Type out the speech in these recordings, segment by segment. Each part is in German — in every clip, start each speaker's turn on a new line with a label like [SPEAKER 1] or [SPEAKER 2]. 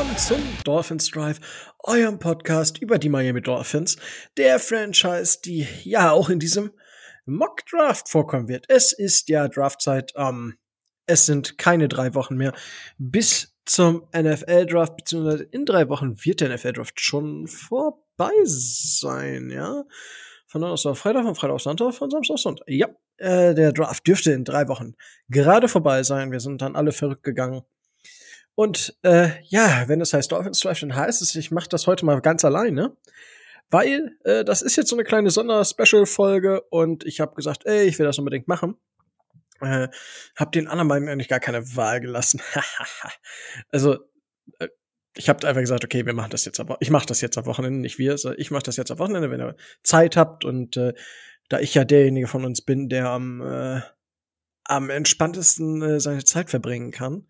[SPEAKER 1] willkommen zum Dolphins Drive, eurem Podcast über die Miami Dolphins, der Franchise, die ja auch in diesem Mock Draft vorkommen wird. Es ist ja Draftzeit, ähm, es sind keine drei Wochen mehr bis zum NFL Draft, beziehungsweise in drei Wochen wird der NFL Draft schon vorbei sein, ja. Von Donnerstag auf Freitag, von Freitag auf Sonntag, von Samstag auf Sonntag. Ja, äh, der Draft dürfte in drei Wochen gerade vorbei sein. Wir sind dann alle verrückt gegangen. Und äh, ja, wenn es heißt Dolphins Drive, dann heißt es, ich mache das heute mal ganz alleine. Weil äh, das ist jetzt so eine kleine Sonder-Special-Folge und ich habe gesagt, ey, ich will das unbedingt machen. Äh, hab den anderen beiden eigentlich gar keine Wahl gelassen. also äh, ich habe einfach gesagt, okay, wir machen das jetzt aber ich mache das jetzt am Wochenende, nicht wir, ich mache das jetzt am Wochenende, wenn ihr Zeit habt und äh, da ich ja derjenige von uns bin, der am äh, am entspanntesten äh, seine Zeit verbringen kann,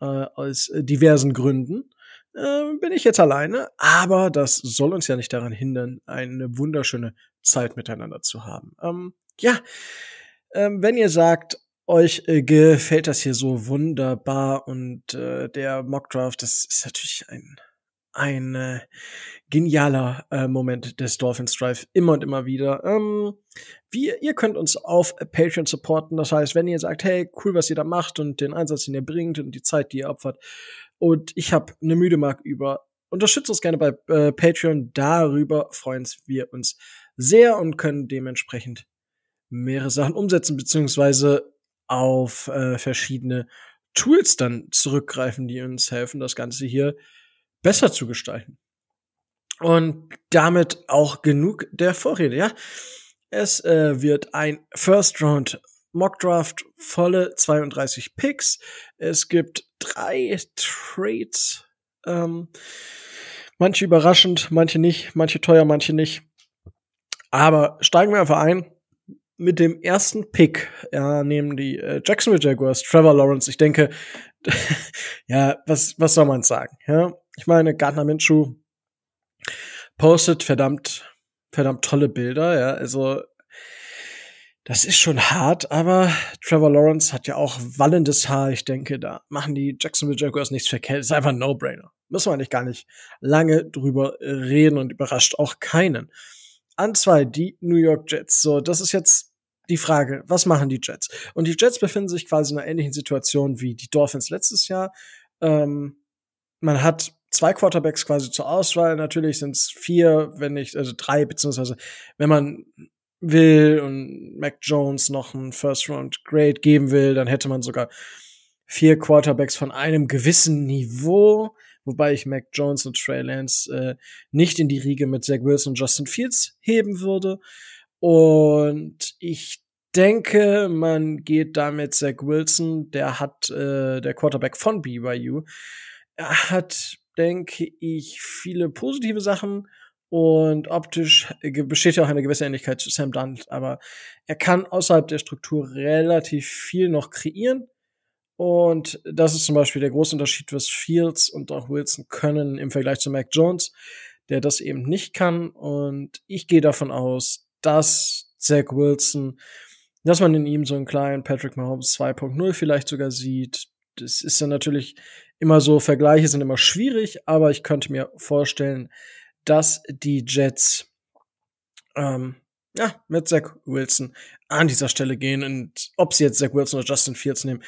[SPEAKER 1] äh, aus äh, diversen Gründen, äh, bin ich jetzt alleine. Aber das soll uns ja nicht daran hindern, eine wunderschöne Zeit miteinander zu haben. Ähm, ja, ähm, wenn ihr sagt, euch äh, gefällt das hier so wunderbar und äh, der Mockdraft, das ist natürlich ein ein äh, genialer äh, Moment des Dolphins Drive immer und immer wieder. Ähm, wir, ihr könnt uns auf Patreon supporten. Das heißt, wenn ihr sagt, hey, cool, was ihr da macht und den Einsatz, den ihr bringt und die Zeit, die ihr opfert, und ich habe eine müde Mark über, unterstützt uns gerne bei äh, Patreon. Darüber freuen wir uns sehr und können dementsprechend mehrere Sachen umsetzen, beziehungsweise auf äh, verschiedene Tools dann zurückgreifen, die uns helfen, das Ganze hier besser zu gestalten. Und damit auch genug der Vorrede, ja. Es äh, wird ein First Round Mock Draft, volle 32 Picks. Es gibt drei Trades. Ähm, manche überraschend, manche nicht, manche teuer, manche nicht. Aber steigen wir einfach ein mit dem ersten Pick, ja, nehmen die äh, Jacksonville Jaguars, Trevor Lawrence. Ich denke, ja, was, was soll man sagen? Ja, ich meine, Gardner Minshew postet verdammt, verdammt tolle Bilder, ja, also, das ist schon hart, aber Trevor Lawrence hat ja auch wallendes Haar. Ich denke, da machen die Jacksonville Jaguars nichts verkehrt. Ist einfach ein No-Brainer. Müssen wir eigentlich gar nicht lange drüber reden und überrascht auch keinen. An zwei, die New York Jets. So, das ist jetzt die Frage, was machen die Jets? Und die Jets befinden sich quasi in einer ähnlichen Situation wie die Dolphins letztes Jahr. Ähm, man hat zwei Quarterbacks quasi zur Auswahl. Natürlich sind es vier, wenn nicht, also drei, beziehungsweise wenn man will und Mac Jones noch einen First Round Grade geben will, dann hätte man sogar vier Quarterbacks von einem gewissen Niveau, wobei ich Mac Jones und Trey Lance äh, nicht in die Riege mit Zach Wilson und Justin Fields heben würde. Und ich denke, man geht damit Zach Wilson, der hat äh, der Quarterback von BYU. Er hat, denke ich, viele positive Sachen und optisch besteht ja auch eine gewisse Ähnlichkeit zu Sam Dunt, aber er kann außerhalb der Struktur relativ viel noch kreieren. Und das ist zum Beispiel der große Unterschied, was Fields und auch Wilson können im Vergleich zu Mac Jones, der das eben nicht kann. Und ich gehe davon aus, dass Zach Wilson, dass man in ihm so einen kleinen Patrick Mahomes 2.0 vielleicht sogar sieht. Das ist dann natürlich immer so, Vergleiche sind immer schwierig, aber ich könnte mir vorstellen, dass die Jets ähm, ja, mit Zach Wilson an dieser Stelle gehen und ob sie jetzt Zach Wilson oder Justin Fields nehmen,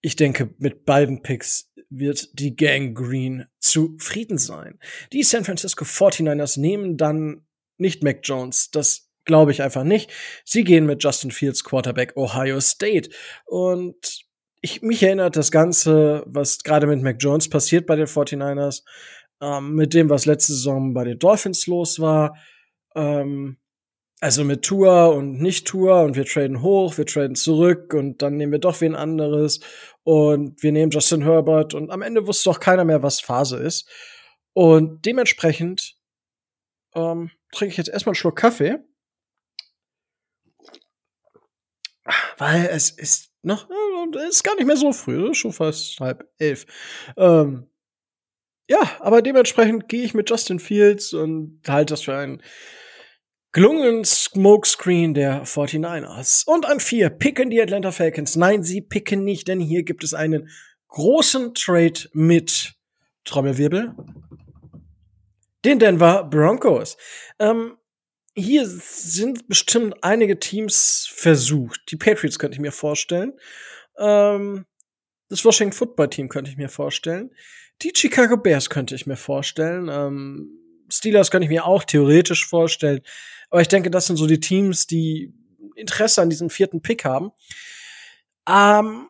[SPEAKER 1] ich denke, mit beiden Picks wird die Gang Green zufrieden sein. Die San Francisco 49ers nehmen dann nicht Mac Jones. Das Glaube ich einfach nicht. Sie gehen mit Justin Fields Quarterback Ohio State. Und ich, mich erinnert das Ganze, was gerade mit Mac Jones passiert bei den 49ers, ähm, mit dem, was letzte Saison bei den Dolphins los war. Ähm, also mit Tour und nicht Tour und wir traden hoch, wir traden zurück und dann nehmen wir doch wen anderes und wir nehmen Justin Herbert und am Ende wusste doch keiner mehr, was Phase ist. Und dementsprechend ähm, trinke ich jetzt erstmal einen Schluck Kaffee weil es ist noch, ist gar nicht mehr so früh, schon fast halb elf. Ähm, ja, aber dementsprechend gehe ich mit Justin Fields und halte das für einen gelungenen Smokescreen der 49ers. Und an vier picken die Atlanta Falcons. Nein, sie picken nicht, denn hier gibt es einen großen Trade mit Trommelwirbel den Denver Broncos. Ähm, hier sind bestimmt einige Teams versucht. Die Patriots könnte ich mir vorstellen. Ähm, das Washington Football Team könnte ich mir vorstellen. Die Chicago Bears könnte ich mir vorstellen. Ähm, Steelers könnte ich mir auch theoretisch vorstellen. Aber ich denke, das sind so die Teams, die Interesse an diesem vierten Pick haben. Ähm,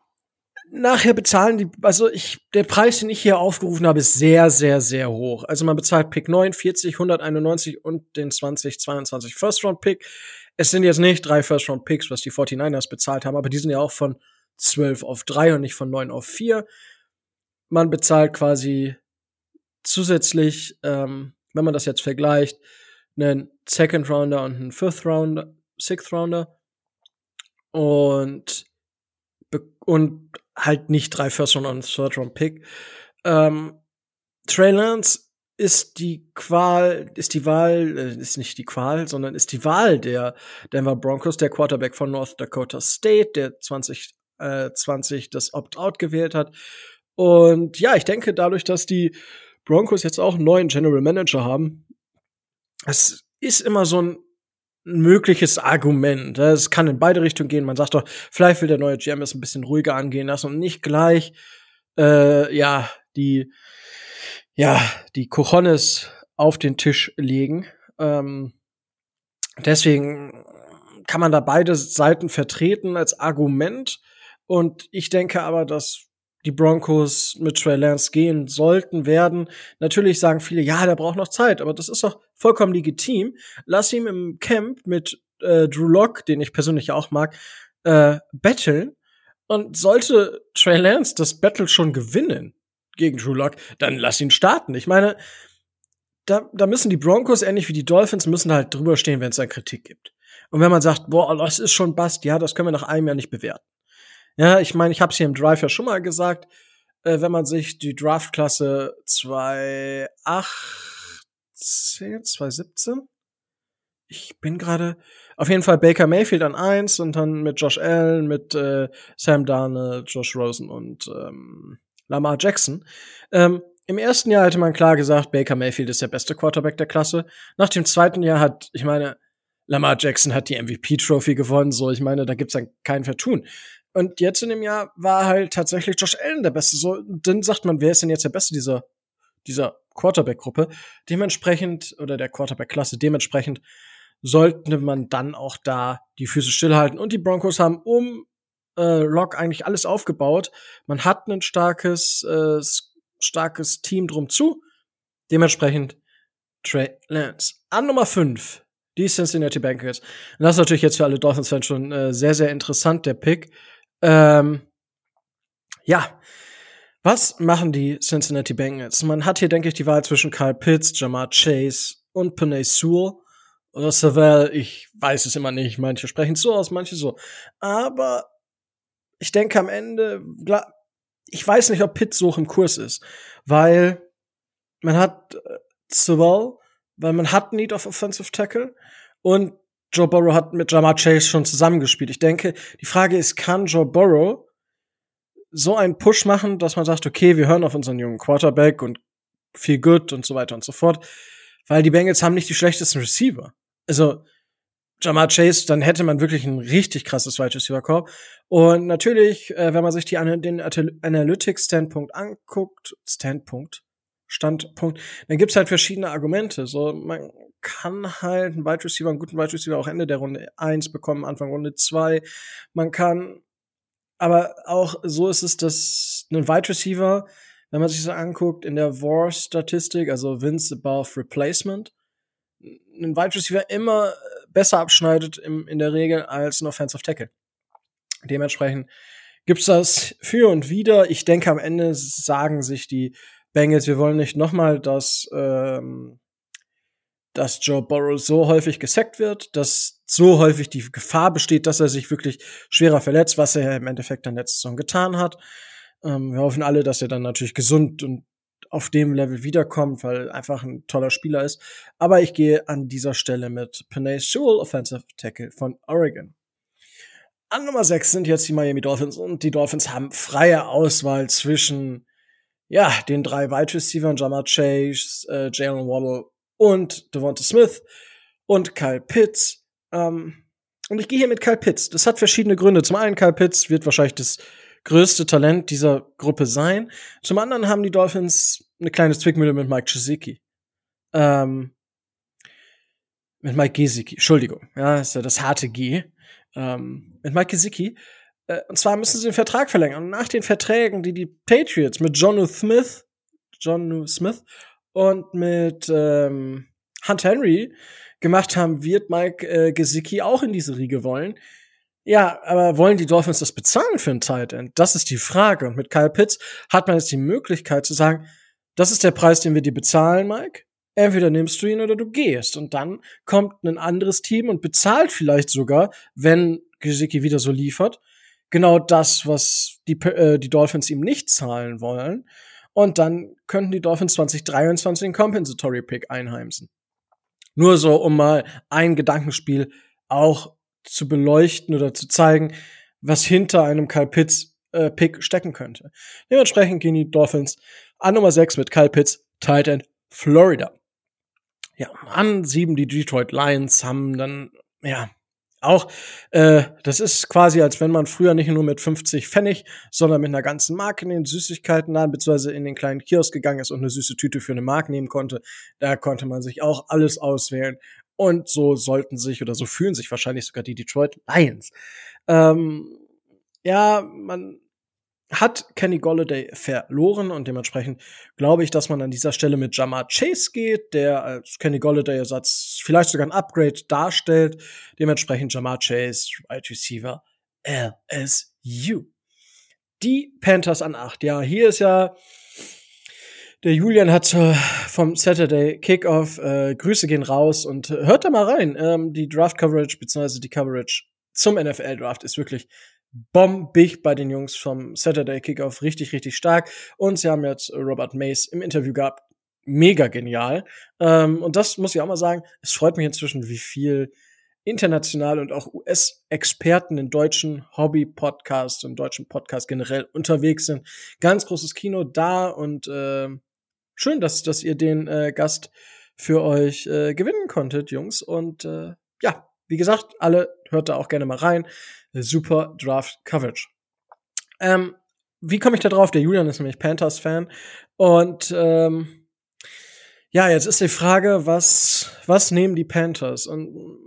[SPEAKER 1] nachher bezahlen die, also ich, der Preis, den ich hier aufgerufen habe, ist sehr, sehr, sehr hoch. Also man bezahlt Pick 49, 191 und den 2022 First Round Pick. Es sind jetzt nicht drei First Round Picks, was die 49ers bezahlt haben, aber die sind ja auch von 12 auf 3 und nicht von 9 auf 4. Man bezahlt quasi zusätzlich, ähm, wenn man das jetzt vergleicht, einen Second Rounder und einen Fifth Rounder, Sixth Rounder und und halt nicht drei First Round und Third Round Pick. Ähm, Trey Lance ist die Qual, ist die Wahl, äh, ist nicht die Qual, sondern ist die Wahl der Denver Broncos, der Quarterback von North Dakota State, der 2020 äh, 20 das Opt-out gewählt hat. Und ja, ich denke, dadurch, dass die Broncos jetzt auch einen neuen General Manager haben, es ist immer so ein mögliches Argument. Es kann in beide Richtungen gehen. Man sagt doch, vielleicht will der neue GM es ein bisschen ruhiger angehen lassen und nicht gleich, äh, ja, die, ja, die Cojones auf den Tisch legen. Ähm, deswegen kann man da beide Seiten vertreten als Argument. Und ich denke aber, dass die Broncos mit Trey Lance gehen sollten, werden. Natürlich sagen viele, ja, der braucht noch Zeit, aber das ist doch vollkommen legitim. Lass ihn im Camp mit äh, Drew Lock, den ich persönlich auch mag, äh, battlen. Und sollte Trey Lance das Battle schon gewinnen gegen Drew Lock, dann lass ihn starten. Ich meine, da, da müssen die Broncos, ähnlich wie die Dolphins, müssen halt drüber stehen, wenn es da Kritik gibt. Und wenn man sagt, boah, das ist schon Bast, ja, das können wir nach einem Jahr nicht bewerten. Ja, ich meine, ich habe es hier im Drive ja schon mal gesagt, äh, wenn man sich die Draftklasse 2018, 2017, ich bin gerade auf jeden Fall Baker Mayfield an eins und dann mit Josh Allen, mit äh, Sam Darnold, Josh Rosen und ähm, Lamar Jackson. Ähm, Im ersten Jahr hätte man klar gesagt, Baker Mayfield ist der beste Quarterback der Klasse. Nach dem zweiten Jahr hat, ich meine, Lamar Jackson hat die MVP-Trophy gewonnen, so ich meine, da gibt's dann kein Vertun. Und jetzt in dem Jahr war halt tatsächlich Josh Allen der Beste. So, dann sagt man, wer ist denn jetzt der Beste dieser, dieser Quarterback-Gruppe? Dementsprechend, oder der Quarterback-Klasse, dementsprechend sollte man dann auch da die Füße stillhalten. Und die Broncos haben um äh, Lock eigentlich alles aufgebaut. Man hat ein starkes, äh, starkes Team drum zu. Dementsprechend Trey Lance. An Nummer 5, die Cincinnati Bengals. Und das ist natürlich jetzt für alle Dolphins-Fans schon äh, sehr, sehr interessant, der Pick. Ähm, ja, was machen die Cincinnati Bengals? Man hat hier, denke ich, die Wahl zwischen Kyle Pitts, Jamar Chase und Panay Sewell oder Savell. Ich weiß es immer nicht. Manche sprechen so aus, manche so. Aber ich denke am Ende, ich weiß nicht, ob Pitts so im Kurs ist, weil man hat äh, Savell, weil man hat Need of Offensive Tackle und Joe Burrow hat mit Jamar Chase schon zusammengespielt. Ich denke, die Frage ist, kann Joe Burrow so einen Push machen, dass man sagt, okay, wir hören auf unseren jungen Quarterback und viel good und so weiter und so fort, weil die Bengals haben nicht die schlechtesten Receiver. Also Jamar Chase, dann hätte man wirklich ein richtig krasses Wide Receiver Core. Und natürlich, äh, wenn man sich die den Analytics Standpunkt anguckt, Standpunkt, Standpunkt, dann gibt's halt verschiedene Argumente. So, man kann halt einen Wide Receiver, einen guten Wide Receiver auch Ende der Runde 1 bekommen, Anfang Runde 2. Man kann, aber auch so ist es, dass ein Wide Receiver, wenn man sich so anguckt, in der War-Statistik, also Wins above Replacement, ein Wide Receiver immer besser abschneidet im, in der Regel als ein Offensive Tackle. Dementsprechend gibt's das für und wieder. Ich denke, am Ende sagen sich die Bengals, wir wollen nicht nochmal das ähm, dass Joe Burrow so häufig gesackt wird, dass so häufig die Gefahr besteht, dass er sich wirklich schwerer verletzt, was er im Endeffekt dann letzte Saison getan hat. Ähm, wir hoffen alle, dass er dann natürlich gesund und auf dem Level wiederkommt, weil einfach ein toller Spieler ist. Aber ich gehe an dieser Stelle mit Panay Sewell, Offensive Tackle von Oregon. an Nummer 6 sind jetzt die Miami Dolphins und die Dolphins haben freie Auswahl zwischen ja, den drei Wide Receivers, Jamar Chase, äh, Jalen Waddle und Devonta Smith und Kyle Pitts. Ähm, und ich gehe hier mit Kyle Pitts. Das hat verschiedene Gründe. Zum einen, Kyle Pitts wird wahrscheinlich das größte Talent dieser Gruppe sein. Zum anderen haben die Dolphins eine kleine Zwickmühle mit Mike Gesicki. Ähm, mit Mike Gesicki, Entschuldigung. Ja, ist ja das harte G. Ähm, mit Mike Gesicki. Äh, und zwar müssen sie den Vertrag verlängern. Und nach den Verträgen, die die Patriots mit John Smith, John Smith und mit ähm, Hunt Henry gemacht haben, wird Mike äh, Gesicki auch in diese Riege wollen. Ja, aber wollen die Dolphins das bezahlen für ein Tight End? Das ist die Frage. Und mit Kyle Pitts hat man jetzt die Möglichkeit zu sagen, das ist der Preis, den wir dir bezahlen, Mike. Entweder nimmst du ihn oder du gehst. Und dann kommt ein anderes Team und bezahlt vielleicht sogar, wenn Gesicki wieder so liefert, genau das, was die, äh, die Dolphins ihm nicht zahlen wollen. Und dann könnten die Dolphins 2023 den Compensatory Pick einheimsen. Nur so, um mal ein Gedankenspiel auch zu beleuchten oder zu zeigen, was hinter einem Kyle Pitts äh, Pick stecken könnte. Dementsprechend gehen die Dolphins an Nummer 6 mit Kyle Pitts, Tight End, Florida. Ja, an 7 die Detroit Lions haben dann, ja, auch, äh, das ist quasi, als wenn man früher nicht nur mit 50 Pfennig, sondern mit einer ganzen Mark in den Süßigkeitenladen, beziehungsweise in den kleinen Kiosk gegangen ist und eine süße Tüte für eine Mark nehmen konnte. Da konnte man sich auch alles auswählen. Und so sollten sich oder so fühlen sich wahrscheinlich sogar die Detroit Lions. Ähm, ja, man hat Kenny Golladay verloren und dementsprechend glaube ich, dass man an dieser Stelle mit Jamar Chase geht, der als Kenny Golladay-Ersatz vielleicht sogar ein Upgrade darstellt. Dementsprechend Jamar Chase, Right Receiver, LSU. Die Panthers an acht. Ja, hier ist ja der Julian hat äh, vom Saturday Kickoff äh, Grüße gehen raus und äh, hört da mal rein. Ähm, die Draft Coverage beziehungsweise die Coverage zum NFL Draft ist wirklich bombig bei den Jungs vom Saturday Kickoff. Richtig, richtig stark. Und sie haben jetzt Robert Mace im Interview gehabt. Mega genial. Ähm, und das muss ich auch mal sagen. Es freut mich inzwischen, wie viel international und auch US-Experten in deutschen Hobby-Podcasts und deutschen Podcasts generell unterwegs sind. Ganz großes Kino da und äh, schön, dass, dass ihr den äh, Gast für euch äh, gewinnen konntet, Jungs. Und äh, ja, wie gesagt, alle hört da auch gerne mal rein. Super Draft Coverage. Ähm, wie komme ich da drauf? Der Julian ist nämlich Panthers-Fan. Und ähm, ja, jetzt ist die Frage, was, was nehmen die Panthers? Und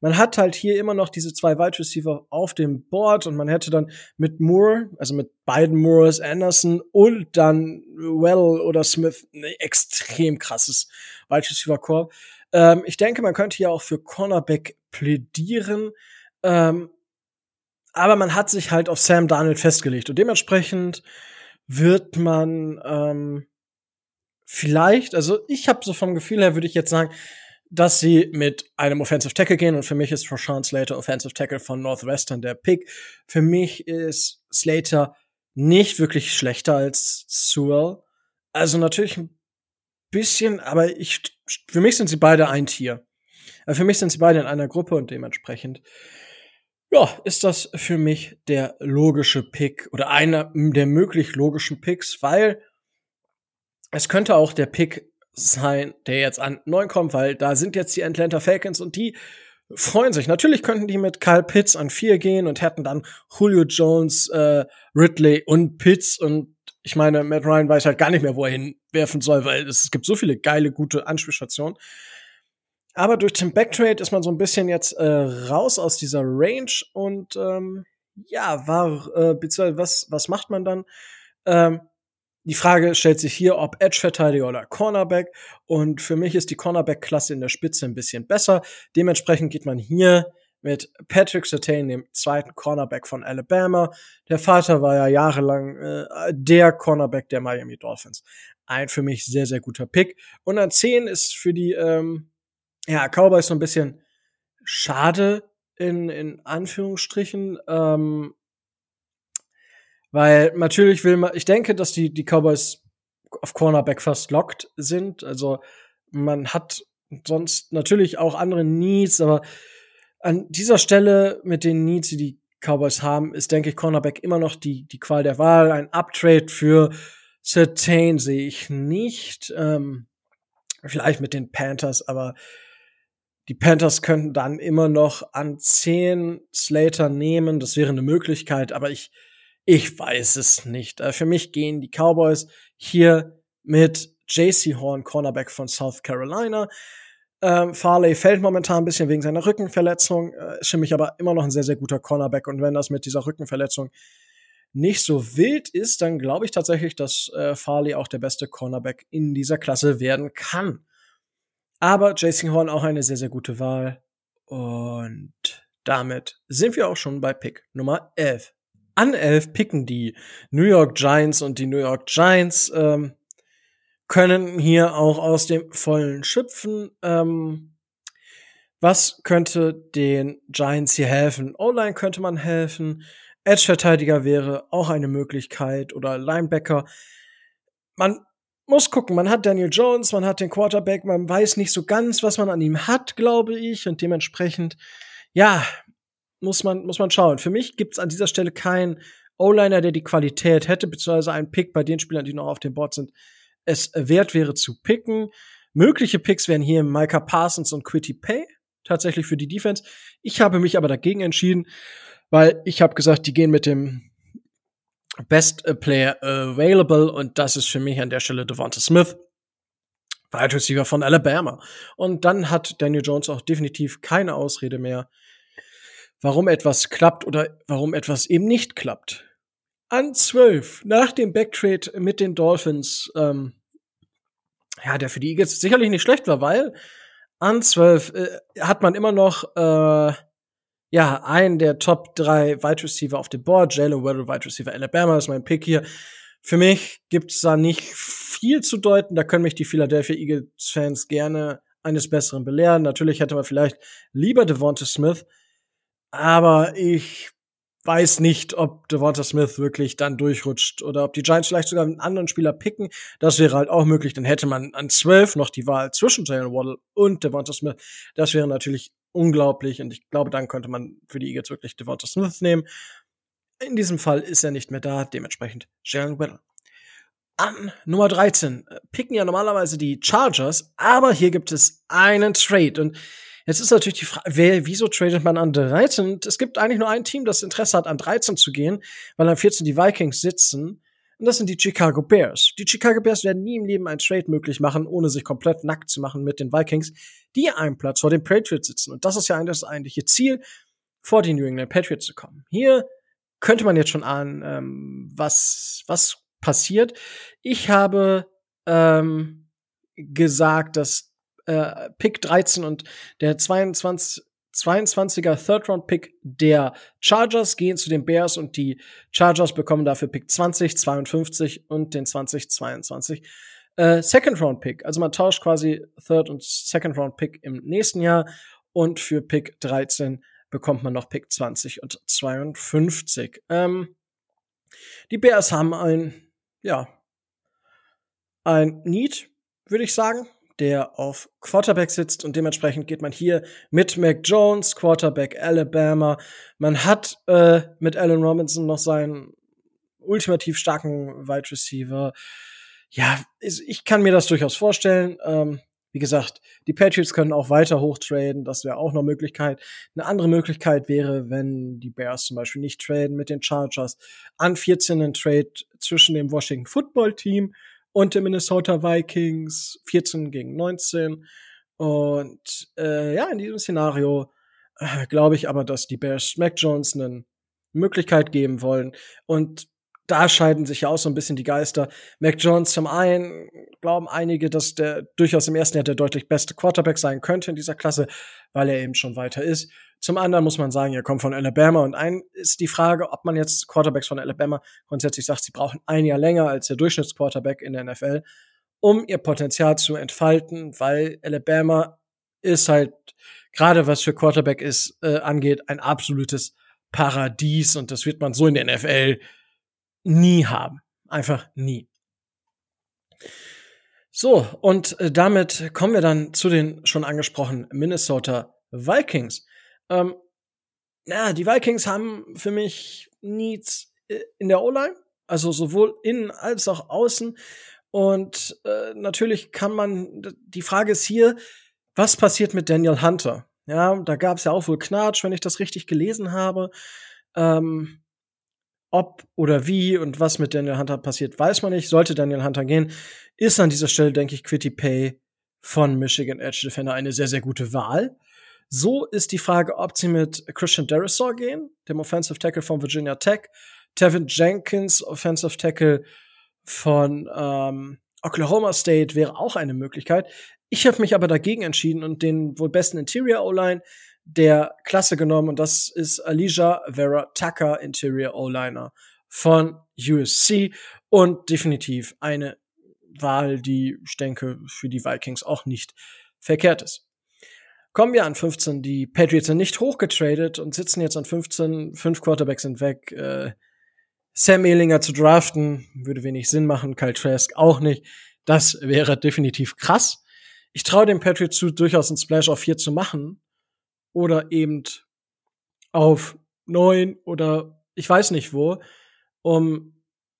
[SPEAKER 1] man hat halt hier immer noch diese zwei Wide Receiver auf dem Board und man hätte dann mit Moore, also mit beiden Moores, Anderson und dann Well oder Smith ein extrem krasses Wide Receiver Core. Ähm, ich denke, man könnte hier auch für Cornerback plädieren. Ähm, aber man hat sich halt auf Sam Darnold festgelegt und dementsprechend wird man ähm, vielleicht, also ich habe so vom Gefühl her, würde ich jetzt sagen, dass sie mit einem Offensive Tackle gehen und für mich ist Rashawn Slater Offensive Tackle von Northwestern der Pick. Für mich ist Slater nicht wirklich schlechter als Sewell. Also natürlich ein bisschen, aber ich, für mich sind sie beide ein Tier. Für mich sind sie beide in einer Gruppe und dementsprechend, ja, ist das für mich der logische Pick oder einer der möglich logischen Picks, weil es könnte auch der Pick sein, der jetzt an neun kommt, weil da sind jetzt die Atlanta Falcons und die freuen sich. Natürlich könnten die mit Kyle Pitts an vier gehen und hätten dann Julio Jones, äh, Ridley und Pitts und ich meine, Matt Ryan weiß halt gar nicht mehr, wo er hinwerfen soll, weil es gibt so viele geile, gute Anspielstationen. Aber durch den Backtrade ist man so ein bisschen jetzt äh, raus aus dieser Range und ähm, ja, war, äh, beziehungsweise was, was macht man dann? Ähm, die Frage stellt sich hier, ob Edge-Verteidiger oder Cornerback. Und für mich ist die Cornerback-Klasse in der Spitze ein bisschen besser. Dementsprechend geht man hier mit Patrick Sertain, dem zweiten Cornerback von Alabama. Der Vater war ja jahrelang äh, der Cornerback der Miami Dolphins. Ein für mich sehr, sehr guter Pick. Und an 10 ist für die ähm, ja, Cowboys so ein bisschen schade in, in Anführungsstrichen. Ähm, weil natürlich will man, ich denke, dass die, die Cowboys auf Cornerback fast locked sind. Also man hat sonst natürlich auch andere Needs, aber an dieser Stelle mit den Needs, die die Cowboys haben, ist, denke ich, Cornerback immer noch die, die Qual der Wahl. Ein Uptrade für Certain sehe ich nicht. Ähm, vielleicht mit den Panthers, aber die Panthers könnten dann immer noch an 10 Slater nehmen. Das wäre eine Möglichkeit, aber ich, ich weiß es nicht. Äh, für mich gehen die Cowboys hier mit JC Horn, Cornerback von South Carolina. Ähm, Farley fällt momentan ein bisschen wegen seiner Rückenverletzung, äh, ist für mich aber immer noch ein sehr, sehr guter Cornerback. Und wenn das mit dieser Rückenverletzung nicht so wild ist, dann glaube ich tatsächlich, dass äh, Farley auch der beste Cornerback in dieser Klasse werden kann. Aber Jason Horn auch eine sehr, sehr gute Wahl. Und damit sind wir auch schon bei Pick Nummer 11. An 11 picken die New York Giants und die New York Giants ähm, können hier auch aus dem Vollen schöpfen. Ähm, was könnte den Giants hier helfen? O-Line könnte man helfen. Edge-Verteidiger wäre auch eine Möglichkeit oder Linebacker. Man muss gucken, man hat Daniel Jones, man hat den Quarterback, man weiß nicht so ganz, was man an ihm hat, glaube ich, und dementsprechend, ja, muss man, muss man schauen. Für mich gibt es an dieser Stelle keinen O-Liner, der die Qualität hätte, beziehungsweise einen Pick bei den Spielern, die noch auf dem Board sind, es wert wäre zu picken. Mögliche Picks wären hier Micah Parsons und Quitty Pay, tatsächlich für die Defense. Ich habe mich aber dagegen entschieden, weil ich habe gesagt, die gehen mit dem Best Player Available und das ist für mich an der Stelle Devonta Smith, Wide Receiver von Alabama. Und dann hat Daniel Jones auch definitiv keine Ausrede mehr, warum etwas klappt oder warum etwas eben nicht klappt. An 12, nach dem Backtrade mit den Dolphins, ähm, ja, der für die Eagles sicherlich nicht schlecht war, weil an 12 äh, hat man immer noch äh, ja einen der Top 3 Wide Receiver auf dem Board. Jalen Waddle, Wide Receiver Alabama ist mein Pick hier. Für mich gibt's da nicht viel zu deuten. Da können mich die Philadelphia Eagles-Fans gerne eines Besseren belehren. Natürlich hätte man vielleicht lieber Devonta Smith, aber ich weiß nicht, ob Devonta Smith wirklich dann durchrutscht oder ob die Giants vielleicht sogar einen anderen Spieler picken. Das wäre halt auch möglich. Dann hätte man an 12 noch die Wahl zwischen Jalen Waddle und Devonta Smith. Das wäre natürlich unglaublich und ich glaube, dann könnte man für die Eagles wirklich Devonta Smith nehmen. In diesem Fall ist er nicht mehr da, dementsprechend Jalen Waddle. An Nummer 13 äh, picken ja normalerweise die Chargers, aber hier gibt es einen Trade und Jetzt ist natürlich die Frage, wer, wieso tradet man an 13? Es gibt eigentlich nur ein Team, das Interesse hat, an 13 zu gehen, weil an 14 die Vikings sitzen. Und das sind die Chicago Bears. Die Chicago Bears werden nie im Leben einen Trade möglich machen, ohne sich komplett nackt zu machen mit den Vikings, die einen Platz vor den Patriots sitzen. Und das ist ja das eigentliche Ziel, vor die New England Patriots zu kommen. Hier könnte man jetzt schon ahnen, ähm, was, was passiert. Ich habe ähm, gesagt, dass äh, Pick 13 und der 22, 22er Third-Round-Pick der Chargers gehen zu den Bears und die Chargers bekommen dafür Pick 20, 52 und den 2022 äh, Second-Round-Pick. Also man tauscht quasi Third- und Second-Round-Pick im nächsten Jahr und für Pick 13 bekommt man noch Pick 20 und 52. Ähm, die Bears haben ein, ja, ein Need, würde ich sagen der auf Quarterback sitzt und dementsprechend geht man hier mit Mac Jones, Quarterback Alabama. Man hat äh, mit Allen Robinson noch seinen ultimativ starken Wide Receiver. Ja, ich kann mir das durchaus vorstellen. Ähm, wie gesagt, die Patriots können auch weiter hochtraden, das wäre auch noch Möglichkeit. Eine andere Möglichkeit wäre, wenn die Bears zum Beispiel nicht traden mit den Chargers, an 14 einen Trade zwischen dem Washington Football Team und die Minnesota Vikings 14 gegen 19. Und äh, ja, in diesem Szenario äh, glaube ich aber, dass die Bears Mac Jones eine Möglichkeit geben wollen. Und da scheiden sich ja auch so ein bisschen die Geister. Mac Jones zum einen glauben einige, dass der durchaus im ersten Jahr der deutlich beste Quarterback sein könnte in dieser Klasse, weil er eben schon weiter ist. Zum anderen muss man sagen, er kommt von Alabama und ein ist die Frage, ob man jetzt Quarterbacks von Alabama grundsätzlich sagt, sie brauchen ein Jahr länger als der Durchschnittsquarterback in der NFL, um ihr Potenzial zu entfalten, weil Alabama ist halt gerade was für Quarterback ist äh, angeht ein absolutes Paradies und das wird man so in der NFL nie haben, einfach nie. So, und äh, damit kommen wir dann zu den schon angesprochenen Minnesota Vikings. Ähm, na, die Vikings haben für mich Needs äh, in der O-Line, also sowohl innen als auch außen. Und äh, natürlich kann man, die Frage ist hier, was passiert mit Daniel Hunter? Ja, da gab es ja auch wohl Knatsch, wenn ich das richtig gelesen habe. Ähm, ob oder wie und was mit Daniel Hunter passiert, weiß man nicht. Sollte Daniel Hunter gehen, ist an dieser Stelle, denke ich, Quitty Pay von Michigan Edge Defender eine sehr, sehr gute Wahl. So ist die Frage, ob sie mit Christian Derisor gehen, dem Offensive Tackle von Virginia Tech, Tevin Jenkins, Offensive Tackle von ähm, Oklahoma State wäre auch eine Möglichkeit. Ich habe mich aber dagegen entschieden und den wohl besten Interior O-Line der Klasse genommen und das ist Alicia Vera Tucker, Interior O-Liner von USC und definitiv eine Wahl, die ich denke für die Vikings auch nicht verkehrt ist. Kommen wir an 15. Die Patriots sind nicht hochgetradet und sitzen jetzt an 15. Fünf Quarterbacks sind weg. Äh, Sam Ehlinger zu draften würde wenig Sinn machen. Kyle Trask auch nicht. Das wäre definitiv krass. Ich traue dem Patriots zu, durchaus einen Splash auf 4 zu machen oder eben auf neun oder ich weiß nicht wo, um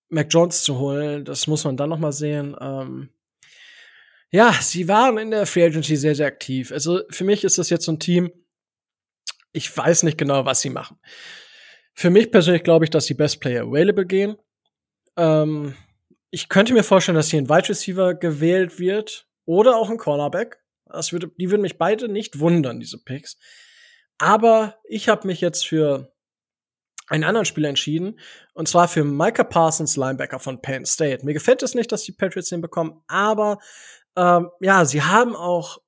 [SPEAKER 1] Mac Jones zu holen. Das muss man dann noch mal sehen. Ähm ja, sie waren in der Free Agency sehr, sehr aktiv. Also für mich ist das jetzt so ein Team, ich weiß nicht genau, was sie machen. Für mich persönlich glaube ich, dass die Best Player Available gehen. Ähm ich könnte mir vorstellen, dass hier ein Wide Receiver gewählt wird oder auch ein Cornerback. Das würde, die würden mich beide nicht wundern, diese Picks. Aber ich habe mich jetzt für einen anderen Spieler entschieden. Und zwar für Micah Parsons, Linebacker von Penn State. Mir gefällt es nicht, dass die Patriots den bekommen, aber ähm, ja, sie haben auch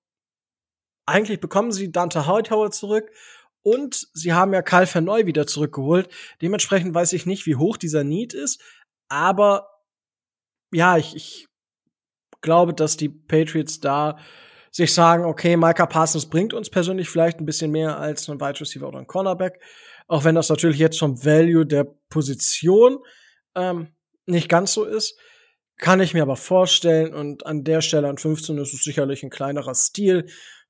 [SPEAKER 1] eigentlich bekommen sie Dante Hightower zurück und sie haben ja Karl Verneu wieder zurückgeholt. Dementsprechend weiß ich nicht, wie hoch dieser Need ist, aber ja, ich, ich glaube, dass die Patriots da sich sagen, okay, Micah Parsons bringt uns persönlich vielleicht ein bisschen mehr als ein Wide Receiver oder ein Cornerback. Auch wenn das natürlich jetzt vom Value der Position ähm, nicht ganz so ist. Kann ich mir aber vorstellen. Und an der Stelle an 15 ist es sicherlich ein kleinerer Stil.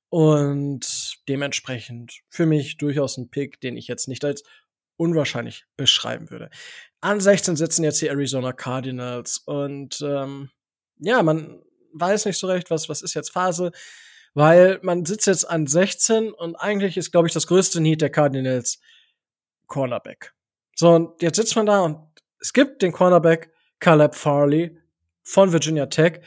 [SPEAKER 1] Und dementsprechend für mich durchaus ein Pick, den ich jetzt nicht als unwahrscheinlich beschreiben würde. An 16 sitzen jetzt die Arizona Cardinals. Und ähm, ja, man weiß nicht so recht, was, was ist jetzt Phase, weil man sitzt jetzt an 16 und eigentlich ist, glaube ich, das größte Need der Cardinals Cornerback. So, und jetzt sitzt man da und es gibt den Cornerback Caleb Farley von Virginia Tech.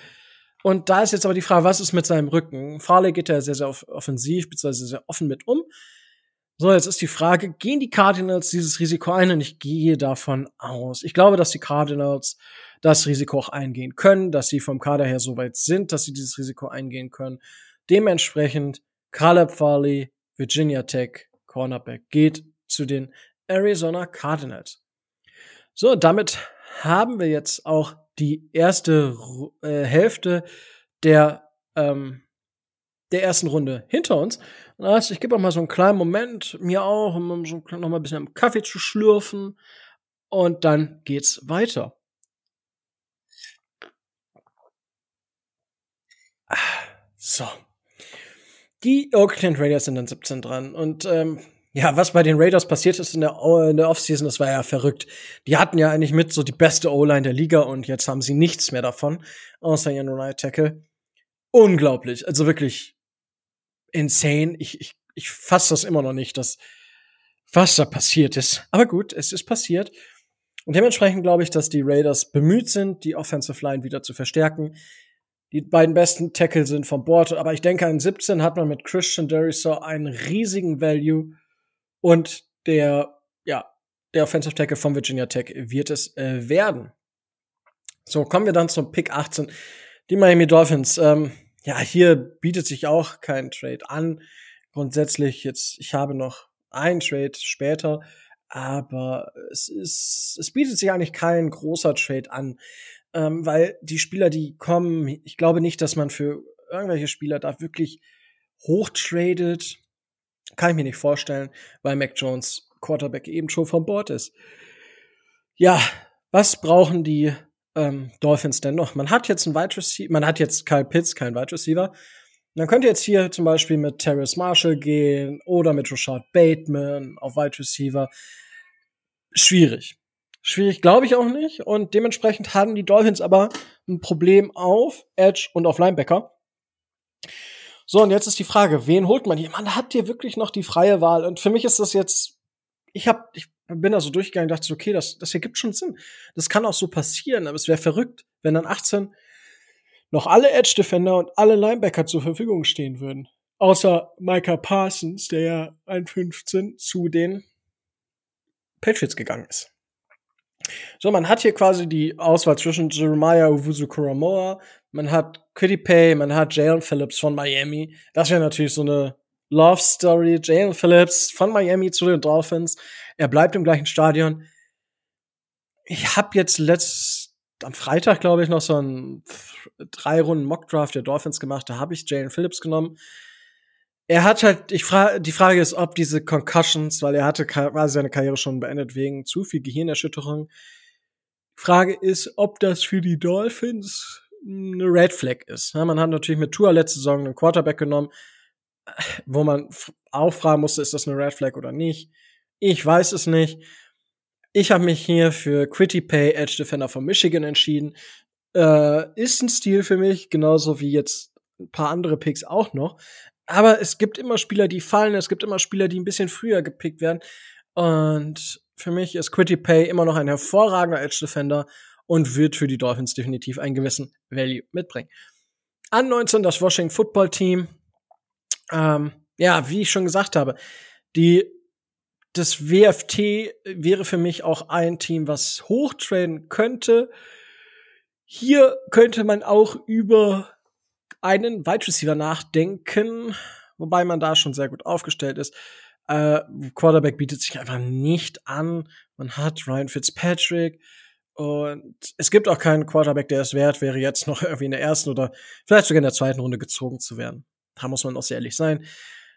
[SPEAKER 1] Und da ist jetzt aber die Frage, was ist mit seinem Rücken? Farley geht ja sehr, sehr offensiv, beziehungsweise sehr offen mit um. So, jetzt ist die Frage, gehen die Cardinals dieses Risiko ein? Und ich gehe davon aus. Ich glaube, dass die Cardinals das Risiko auch eingehen können, dass sie vom Kader her so weit sind, dass sie dieses Risiko eingehen können. Dementsprechend Caleb Farley, Virginia Tech, Cornerback, geht zu den Arizona Cardinals. So, damit haben wir jetzt auch die erste äh, Hälfte der ähm, der ersten Runde hinter uns. Das heißt, ich gebe auch mal so einen kleinen Moment mir auch, um so noch mal ein bisschen am Kaffee zu schlürfen. Und dann geht's weiter. So. Die Oakland Raiders sind dann 17 dran. Und ähm, ja, was bei den Raiders passiert ist in der, in der Offseason, das war ja verrückt. Die hatten ja eigentlich mit so die beste O-Line der Liga und jetzt haben sie nichts mehr davon, außer ihren Right Tackle. Unglaublich. Also wirklich insane. Ich, ich, ich fasse das immer noch nicht, dass was da passiert ist. Aber gut, es ist passiert. Und dementsprechend glaube ich, dass die Raiders bemüht sind, die Offensive Line wieder zu verstärken. Die beiden besten Tackle sind vom Bord, aber ich denke, an 17 hat man mit Christian Derisor einen riesigen Value und der, ja, der Offensive Tackle von Virginia Tech wird es äh, werden. So, kommen wir dann zum Pick 18. Die Miami Dolphins. Ähm, ja, hier bietet sich auch kein Trade an. Grundsätzlich jetzt, ich habe noch ein Trade später, aber es ist, es bietet sich eigentlich kein großer Trade an, ähm, weil die Spieler, die kommen, ich glaube nicht, dass man für irgendwelche Spieler da wirklich hochtradet. Kann ich mir nicht vorstellen, weil Mac Jones Quarterback eben schon vom Bord ist. Ja, was brauchen die ähm, Dolphins denn noch? Man hat jetzt einen Wide Receiver, man hat jetzt Kyle Pitts, kein Wide Receiver. Man könnte jetzt hier zum Beispiel mit Terrace Marshall gehen oder mit Rashad Bateman auf Wide Receiver. Schwierig. Schwierig glaube ich auch nicht. Und dementsprechend haben die Dolphins aber ein Problem auf Edge und auf Linebacker. So, und jetzt ist die Frage, wen holt man hier? Man hat hier wirklich noch die freie Wahl. Und für mich ist das jetzt, ich hab, ich bin da so durchgegangen, dachte so, okay, das, das hier gibt schon Sinn. Das kann auch so passieren, aber es wäre verrückt, wenn dann 18 noch alle Edge Defender und alle Linebacker zur Verfügung stehen würden. Außer Micah Parsons, der ja ein 15 zu den Patriots gegangen ist. So, man hat hier quasi die Auswahl zwischen Jeremiah Owusu Kuramoa, man hat Quiddy Pay, man hat Jalen Phillips von Miami. Das wäre natürlich so eine Love Story. Jalen Phillips von Miami zu den Dolphins. Er bleibt im gleichen Stadion. Ich habe jetzt letzt am Freitag, glaube ich, noch so ein drei Runden Mockdraft der Dolphins gemacht. Da habe ich Jalen Phillips genommen. Er hat halt, ich frage, die Frage ist, ob diese Concussions, weil er hatte quasi seine Karriere schon beendet wegen zu viel Gehirnerschütterung. Frage ist, ob das für die Dolphins eine Red Flag ist. Ja, man hat natürlich mit Tour letzte Saison einen Quarterback genommen, wo man auch fragen musste, ist das eine Red Flag oder nicht. Ich weiß es nicht. Ich habe mich hier für Quitty Pay Edge Defender von Michigan entschieden. Äh, ist ein Stil für mich, genauso wie jetzt ein paar andere Picks auch noch. Aber es gibt immer Spieler, die fallen, es gibt immer Spieler, die ein bisschen früher gepickt werden. Und für mich ist Quitty Pay immer noch ein hervorragender Edge Defender und wird für die Dolphins definitiv einen gewissen Value mitbringen. An 19 das Washington Football Team. Ähm, ja, wie ich schon gesagt habe, die das WFT wäre für mich auch ein Team, was hochtraden könnte. Hier könnte man auch über einen Wide Receiver nachdenken, wobei man da schon sehr gut aufgestellt ist. Äh, Quarterback bietet sich einfach nicht an. Man hat Ryan Fitzpatrick und es gibt auch keinen Quarterback, der es wert wäre, jetzt noch irgendwie in der ersten oder vielleicht sogar in der zweiten Runde gezogen zu werden. Da muss man auch sehr ehrlich sein.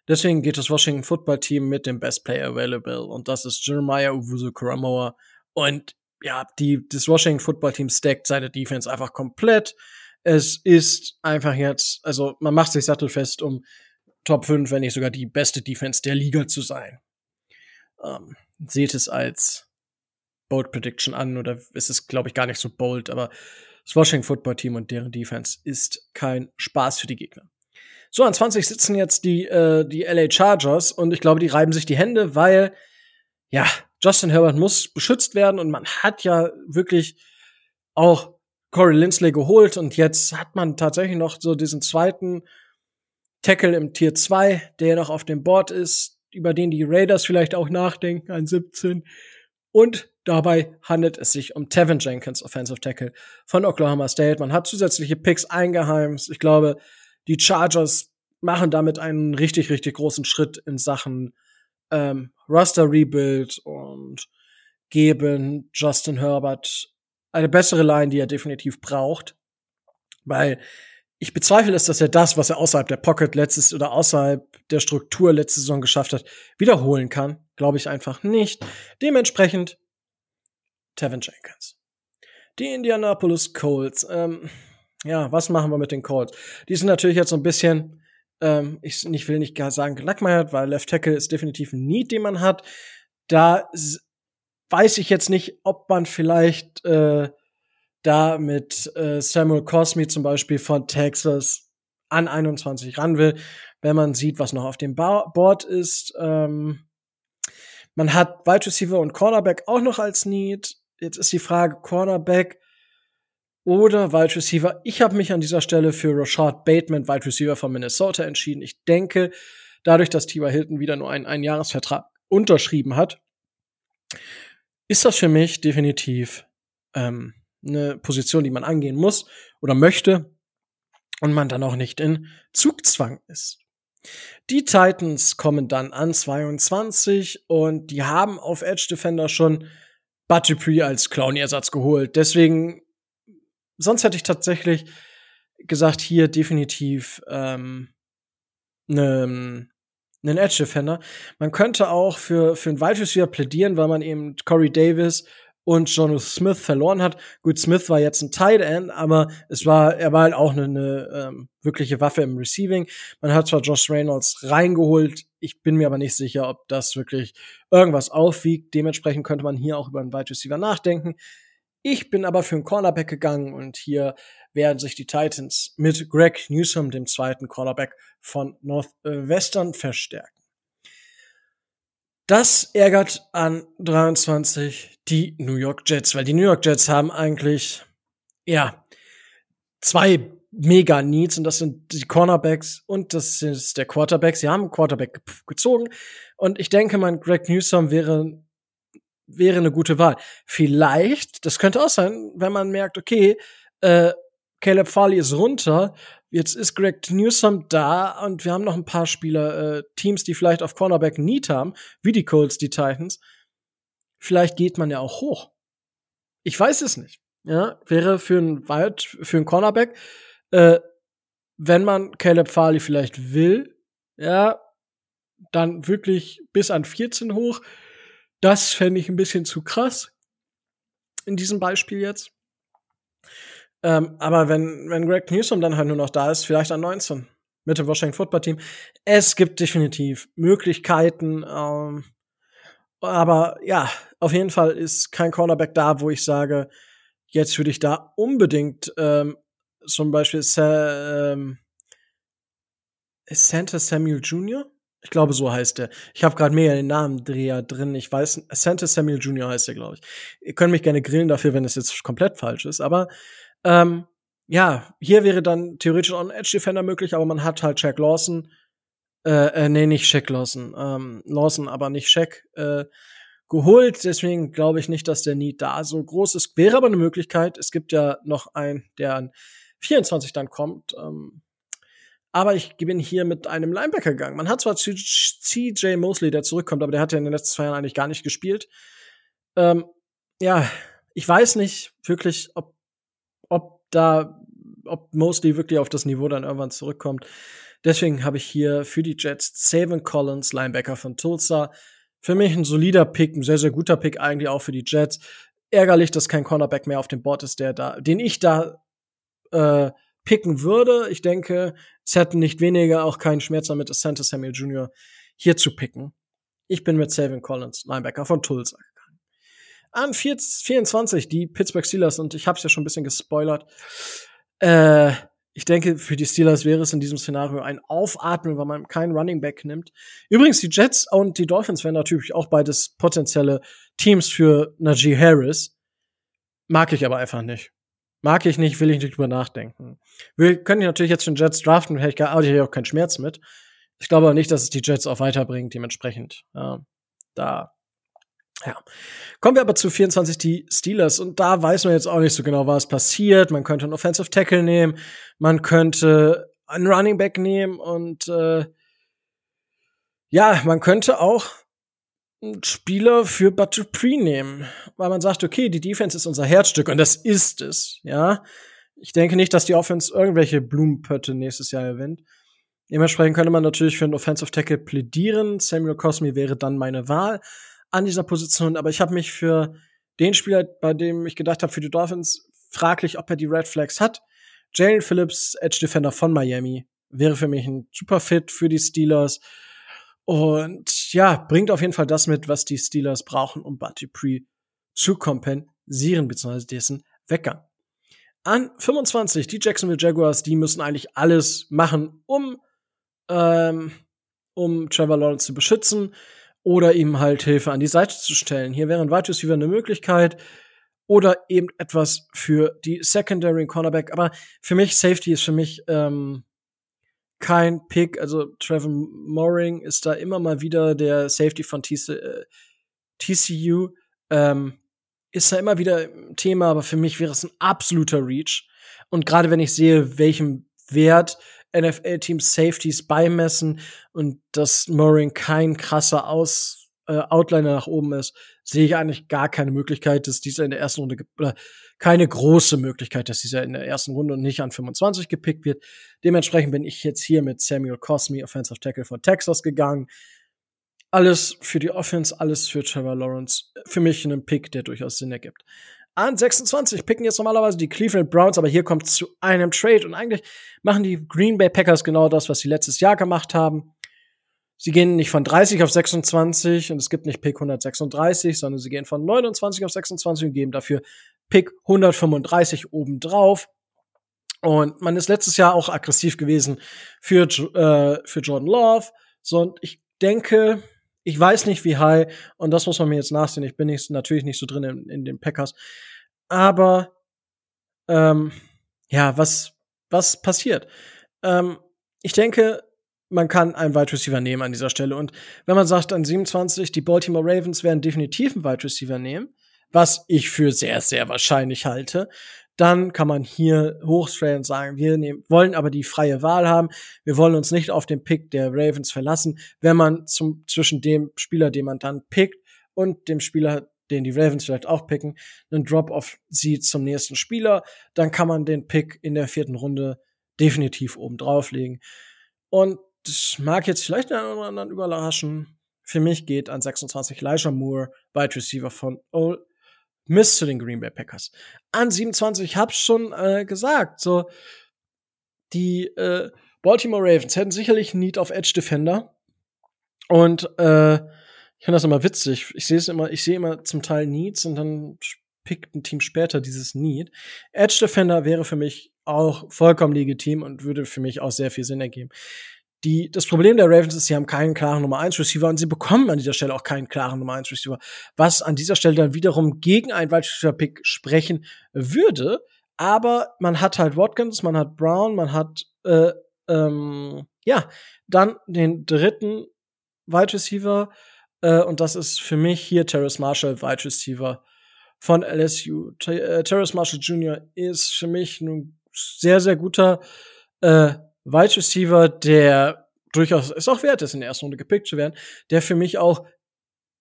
[SPEAKER 1] Deswegen geht das Washington Football Team mit dem Best Player Available und das ist Jeremiah Uwuzu Karamoa. Und ja, die, das Washington Football Team stackt seine Defense einfach komplett. Es ist einfach jetzt, also man macht sich sattelfest, um Top 5, wenn nicht sogar die beste Defense der Liga zu sein. Ähm, seht es als Bold Prediction an oder ist es, glaube ich, gar nicht so bold, aber das Washington Football Team und deren Defense ist kein Spaß für die Gegner. So, an 20 sitzen jetzt die, äh, die LA Chargers und ich glaube, die reiben sich die Hände, weil, ja, Justin Herbert muss beschützt werden und man hat ja wirklich auch Corey Lindsley geholt und jetzt hat man tatsächlich noch so diesen zweiten Tackle im Tier 2, der noch auf dem Board ist, über den die Raiders vielleicht auch nachdenken an 17. Und dabei handelt es sich um Tevin Jenkins, Offensive Tackle von Oklahoma State. Man hat zusätzliche Picks eingeheimst. Ich glaube, die Chargers machen damit einen richtig, richtig großen Schritt in Sachen ähm, Roster Rebuild und geben Justin Herbert eine bessere Line, die er definitiv braucht. Weil ich bezweifle es, dass er das, was er außerhalb der Pocket letztes oder außerhalb der Struktur letzte Saison geschafft hat, wiederholen kann. Glaube ich einfach nicht. Dementsprechend Tevin Jenkins. Die Indianapolis Colts. Ähm, ja, was machen wir mit den Colts? Die sind natürlich jetzt so ein bisschen, ähm, ich, will nicht sagen gelackmeiert, weil Left Tackle ist definitiv ein Need, den man hat. Da weiß ich jetzt nicht, ob man vielleicht äh, da mit äh, Samuel Cosme zum Beispiel von Texas an 21 ran will, wenn man sieht, was noch auf dem Board ist. Ähm, man hat Wide Receiver und Cornerback auch noch als Need. Jetzt ist die Frage Cornerback oder Wide Receiver. Ich habe mich an dieser Stelle für Rashad Bateman, Wide Receiver von Minnesota, entschieden. Ich denke, dadurch, dass Tiber Hilton wieder nur einen Einjahresvertrag unterschrieben hat, ist das für mich definitiv ähm, eine Position, die man angehen muss oder möchte und man dann auch nicht in Zugzwang ist. Die Titans kommen dann an 22 und die haben auf Edge Defender schon Bud Dupree als Clown-Ersatz geholt. Deswegen sonst hätte ich tatsächlich gesagt, hier definitiv ähm, einen einen Edge Defender. Man könnte auch für für einen Wide Receiver plädieren, weil man eben Corey Davis und John Smith verloren hat. Gut, Smith war jetzt ein Tight End, aber es war, er war halt auch eine, eine ähm, wirkliche Waffe im Receiving. Man hat zwar Josh Reynolds reingeholt, ich bin mir aber nicht sicher, ob das wirklich irgendwas aufwiegt. Dementsprechend könnte man hier auch über einen Wide Receiver nachdenken. Ich bin aber für einen Cornerback gegangen und hier werden sich die Titans mit Greg Newsom, dem zweiten Cornerback von Northwestern, verstärken. Das ärgert an 23 die New York Jets, weil die New York Jets haben eigentlich, ja, zwei mega Needs und das sind die Cornerbacks und das ist der Quarterback. Sie haben einen Quarterback gezogen und ich denke, mein Greg Newsom wäre wäre eine gute Wahl. Vielleicht, das könnte auch sein, wenn man merkt, okay, äh, Caleb Farley ist runter, Jetzt ist Greg Newsom da und wir haben noch ein paar Spieler, äh, Teams, die vielleicht auf Cornerback Need haben, wie die Colts, die Titans. Vielleicht geht man ja auch hoch. Ich weiß es nicht. Ja, wäre für ein Wide, für ein Cornerback, äh, wenn man Caleb Farley vielleicht will, ja, dann wirklich bis an 14 hoch. Das fände ich ein bisschen zu krass. In diesem Beispiel jetzt. Ähm, aber wenn, wenn Greg Newsom dann halt nur noch da ist, vielleicht an 19 mit dem Washington Football Team. Es gibt definitiv Möglichkeiten. Ähm, aber ja, auf jeden Fall ist kein Cornerback da, wo ich sage, jetzt würde ich da unbedingt ähm, zum Beispiel Sa ähm, Santa Samuel Jr. Ich glaube, so heißt er. Ich habe gerade mehr den Namendreher drin. Ich weiß, Santa Samuel Jr. heißt er, glaube ich. Ihr könnt mich gerne grillen dafür, wenn es jetzt komplett falsch ist. Aber ähm, ja, hier wäre dann theoretisch auch ein Edge Defender möglich, aber man hat halt Jack Lawson, äh, äh nee, nicht Shaq Lawson, ähm, Lawson, aber nicht Shaq, äh, geholt. Deswegen glaube ich nicht, dass der Need da so groß ist. Wäre aber eine Möglichkeit. Es gibt ja noch einen, der an 24 dann kommt. Ähm, aber ich bin hier mit einem Linebacker gegangen. Man hat zwar CJ Mosley, der zurückkommt, aber der hat ja in den letzten zwei Jahren eigentlich gar nicht gespielt. Ähm, ja, ich weiß nicht wirklich, ob ob da, ob Mosley wirklich auf das Niveau dann irgendwann zurückkommt. Deswegen habe ich hier für die Jets Savin Collins, Linebacker von Tulsa. Für mich ein solider Pick, ein sehr, sehr guter Pick eigentlich auch für die Jets. Ärgerlich, dass kein Cornerback mehr auf dem Board ist, der da, den ich da äh, picken würde. Ich denke, es hätten nicht weniger auch keinen Schmerz damit, Santa Samuel Jr. hier zu picken. Ich bin mit Savin Collins, Linebacker von Tulsa an 24 die Pittsburgh Steelers und ich habe es ja schon ein bisschen gespoilert. Äh, ich denke, für die Steelers wäre es in diesem Szenario ein Aufatmen, weil man keinen Running Back nimmt. Übrigens, die Jets und die Dolphins wären natürlich auch beides potenzielle Teams für Najee Harris. Mag ich aber einfach nicht. Mag ich nicht, will ich nicht drüber nachdenken. Wir können natürlich jetzt den Jets draften, hätte ich, gar, hätte ich auch keinen Schmerz mit. Ich glaube aber nicht, dass es die Jets auch weiterbringt, dementsprechend. Ja, da ja. Kommen wir aber zu 24 die Steelers und da weiß man jetzt auch nicht so genau, was passiert. Man könnte einen Offensive Tackle nehmen, man könnte einen Running Back nehmen und äh, ja, man könnte auch Spieler für Pre nehmen, weil man sagt, okay, die Defense ist unser Herzstück und das ist es, ja. Ich denke nicht, dass die Offense irgendwelche Blumenpötte nächstes Jahr gewinnt. Dementsprechend könnte man natürlich für einen Offensive Tackle plädieren. Samuel Cosme wäre dann meine Wahl an dieser Position, aber ich habe mich für den Spieler, bei dem ich gedacht habe, für die Dolphins, fraglich, ob er die Red Flags hat. Jalen Phillips, Edge Defender von Miami, wäre für mich ein super Fit für die Steelers. Und ja, bringt auf jeden Fall das mit, was die Steelers brauchen, um Buddy Pre zu kompensieren, beziehungsweise dessen Weggang. An 25, die Jacksonville Jaguars, die müssen eigentlich alles machen, um, ähm, um Trevor Lawrence zu beschützen oder ihm halt Hilfe an die Seite zu stellen. Hier wäre ein Wide Receiver eine Möglichkeit oder eben etwas für die Secondary Cornerback. Aber für mich, Safety ist für mich ähm, kein Pick. Also Trevor Mooring ist da immer mal wieder der Safety von TC, äh, TCU. Ähm, ist da immer wieder Thema, aber für mich wäre es ein absoluter Reach. Und gerade wenn ich sehe, welchem Wert NFL-Teams Safeties beimessen und dass Mooring kein krasser Aus, äh, Outliner nach oben ist, sehe ich eigentlich gar keine Möglichkeit, dass dieser in der ersten Runde oder keine große Möglichkeit, dass dieser in der ersten Runde nicht an 25 gepickt wird. Dementsprechend bin ich jetzt hier mit Samuel Cosme, Offensive Tackle von Texas, gegangen. Alles für die Offense, alles für Trevor Lawrence. Für mich ein Pick, der durchaus Sinn ergibt. An 26 picken jetzt normalerweise die Cleveland Browns, aber hier kommt zu einem Trade und eigentlich machen die Green Bay Packers genau das, was sie letztes Jahr gemacht haben. Sie gehen nicht von 30 auf 26 und es gibt nicht Pick 136, sondern sie gehen von 29 auf 26 und geben dafür Pick 135 obendrauf. Und man ist letztes Jahr auch aggressiv gewesen für, äh, für Jordan Love. So, und ich denke, ich weiß nicht, wie high, und das muss man mir jetzt nachsehen. Ich bin nicht, natürlich nicht so drin in, in den Packers. Aber ähm, ja, was, was passiert? Ähm, ich denke, man kann einen Wide Receiver nehmen an dieser Stelle. Und wenn man sagt, an 27, die Baltimore Ravens werden definitiv einen Wide Receiver nehmen, was ich für sehr, sehr wahrscheinlich halte, dann kann man hier hochstellen und sagen, wir nehmen, wollen aber die freie Wahl haben. Wir wollen uns nicht auf den Pick der Ravens verlassen. Wenn man zum, zwischen dem Spieler, den man dann pickt, und dem Spieler, den die Ravens vielleicht auch picken, einen Drop-off sieht zum nächsten Spieler, dann kann man den Pick in der vierten Runde definitiv oben drauflegen. Und das mag jetzt vielleicht einen oder anderen überraschen. Für mich geht an 26 Elijah Moore, Wide Receiver von Ole Miss zu den Green Bay Packers. An 27, ich hab's schon äh, gesagt, so die äh, Baltimore Ravens hätten sicherlich Need auf Edge Defender und äh, ich finde das immer witzig. Ich sehe es immer, ich sehe immer zum Teil Needs und dann pickt ein Team später dieses Need. Edge Defender wäre für mich auch vollkommen legitim und würde für mich auch sehr viel Sinn ergeben. Die, das Problem der Ravens ist, sie haben keinen klaren Nummer 1 Receiver und sie bekommen an dieser Stelle auch keinen klaren Nummer 1 Receiver, was an dieser Stelle dann wiederum gegen einen Wide Receiver Pick sprechen würde. Aber man hat halt Watkins, man hat Brown, man hat, äh, ähm, ja, dann den dritten Wide Receiver, äh, und das ist für mich hier Terrace Marshall, Wide Receiver von LSU. T äh, Terrace Marshall Jr. ist für mich ein sehr, sehr guter äh, Wide Receiver, der durchaus es auch wert ist, in der ersten Runde gepickt zu werden, der für mich auch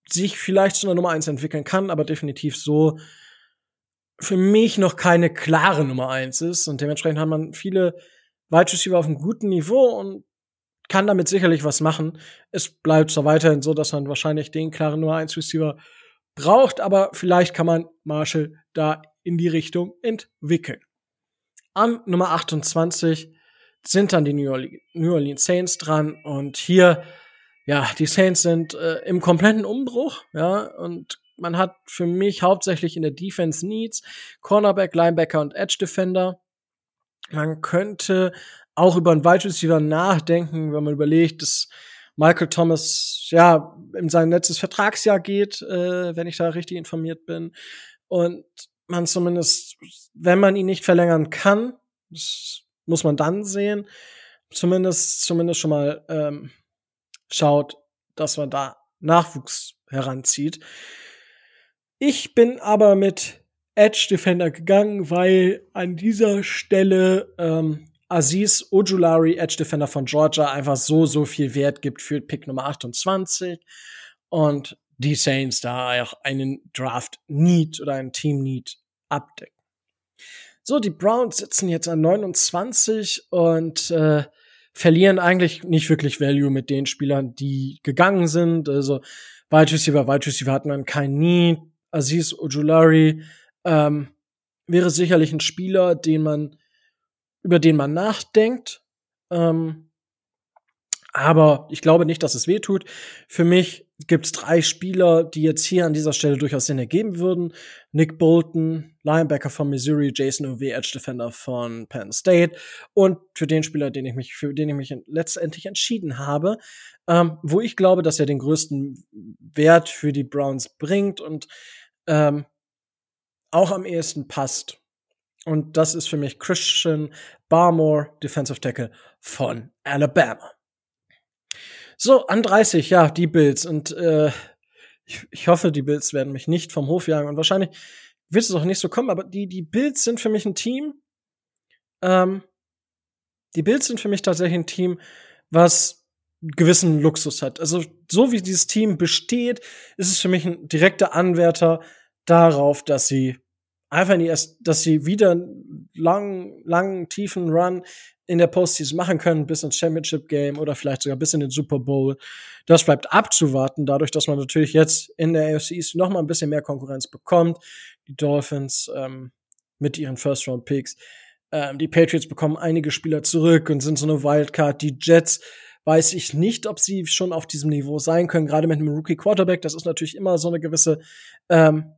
[SPEAKER 1] sich vielleicht zu einer Nummer eins entwickeln kann, aber definitiv so für mich noch keine klare Nummer eins ist. Und dementsprechend hat man viele Wide Receiver auf einem guten Niveau und kann damit sicherlich was machen. Es bleibt zwar weiterhin so, dass man wahrscheinlich den klaren Nummer eins Receiver braucht, aber vielleicht kann man Marshall da in die Richtung entwickeln. Am Nummer 28 sind dann die New Orleans, Saints dran und hier, ja, die Saints sind äh, im kompletten Umbruch, ja, und man hat für mich hauptsächlich in der Defense Needs Cornerback, Linebacker und Edge Defender. Man könnte auch über einen Wide Receiver nachdenken, wenn man überlegt, dass Michael Thomas ja in sein letztes Vertragsjahr geht, äh, wenn ich da richtig informiert bin. Und man zumindest, wenn man ihn nicht verlängern kann, das muss man dann sehen, zumindest, zumindest schon mal ähm, schaut, dass man da Nachwuchs heranzieht. Ich bin aber mit Edge Defender gegangen, weil an dieser Stelle ähm, Aziz Ojulari, Edge Defender von Georgia, einfach so, so viel Wert gibt für Pick Nummer 28 und die Saints da auch einen Draft Need oder einen Team Need abdecken. So, die Browns sitzen jetzt an 29 und äh, verlieren eigentlich nicht wirklich Value mit den Spielern, die gegangen sind. Also Wide Receiver, Wide Receiver hat man kein Need. Aziz Ojulari ähm, wäre sicherlich ein Spieler, den man über den man nachdenkt. Ähm, aber ich glaube nicht, dass es weh tut. Für mich gibt es drei Spieler, die jetzt hier an dieser Stelle durchaus Sinn ergeben würden. Nick Bolton, Linebacker von Missouri, Jason O.W., Edge Defender von Penn State und für den Spieler, den ich mich, für den ich mich letztendlich entschieden habe, ähm, wo ich glaube, dass er den größten Wert für die Browns bringt und ähm, auch am ehesten passt. Und das ist für mich Christian Barmore, Defensive Tackle von Alabama. So, an 30, ja, die Bills. Und äh, ich, ich hoffe, die Bills werden mich nicht vom Hof jagen. Und wahrscheinlich wird es auch nicht so kommen, aber die, die Bills sind für mich ein Team. Ähm, die Bills sind für mich tatsächlich ein Team, was gewissen Luxus hat. Also, so wie dieses Team besteht, ist es für mich ein direkter Anwärter darauf, dass sie einfach in die erst, dass sie wieder einen langen, langen, tiefen Run in der Postseason machen können, bis ins Championship Game oder vielleicht sogar bis in den Super Bowl. Das bleibt abzuwarten, dadurch, dass man natürlich jetzt in der AFC East noch mal ein bisschen mehr Konkurrenz bekommt. Die Dolphins ähm, mit ihren First Round Picks. Ähm, die Patriots bekommen einige Spieler zurück und sind so eine Wildcard. Die Jets weiß ich nicht, ob sie schon auf diesem Niveau sein können, gerade mit einem Rookie Quarterback. Das ist natürlich immer so eine gewisse ähm,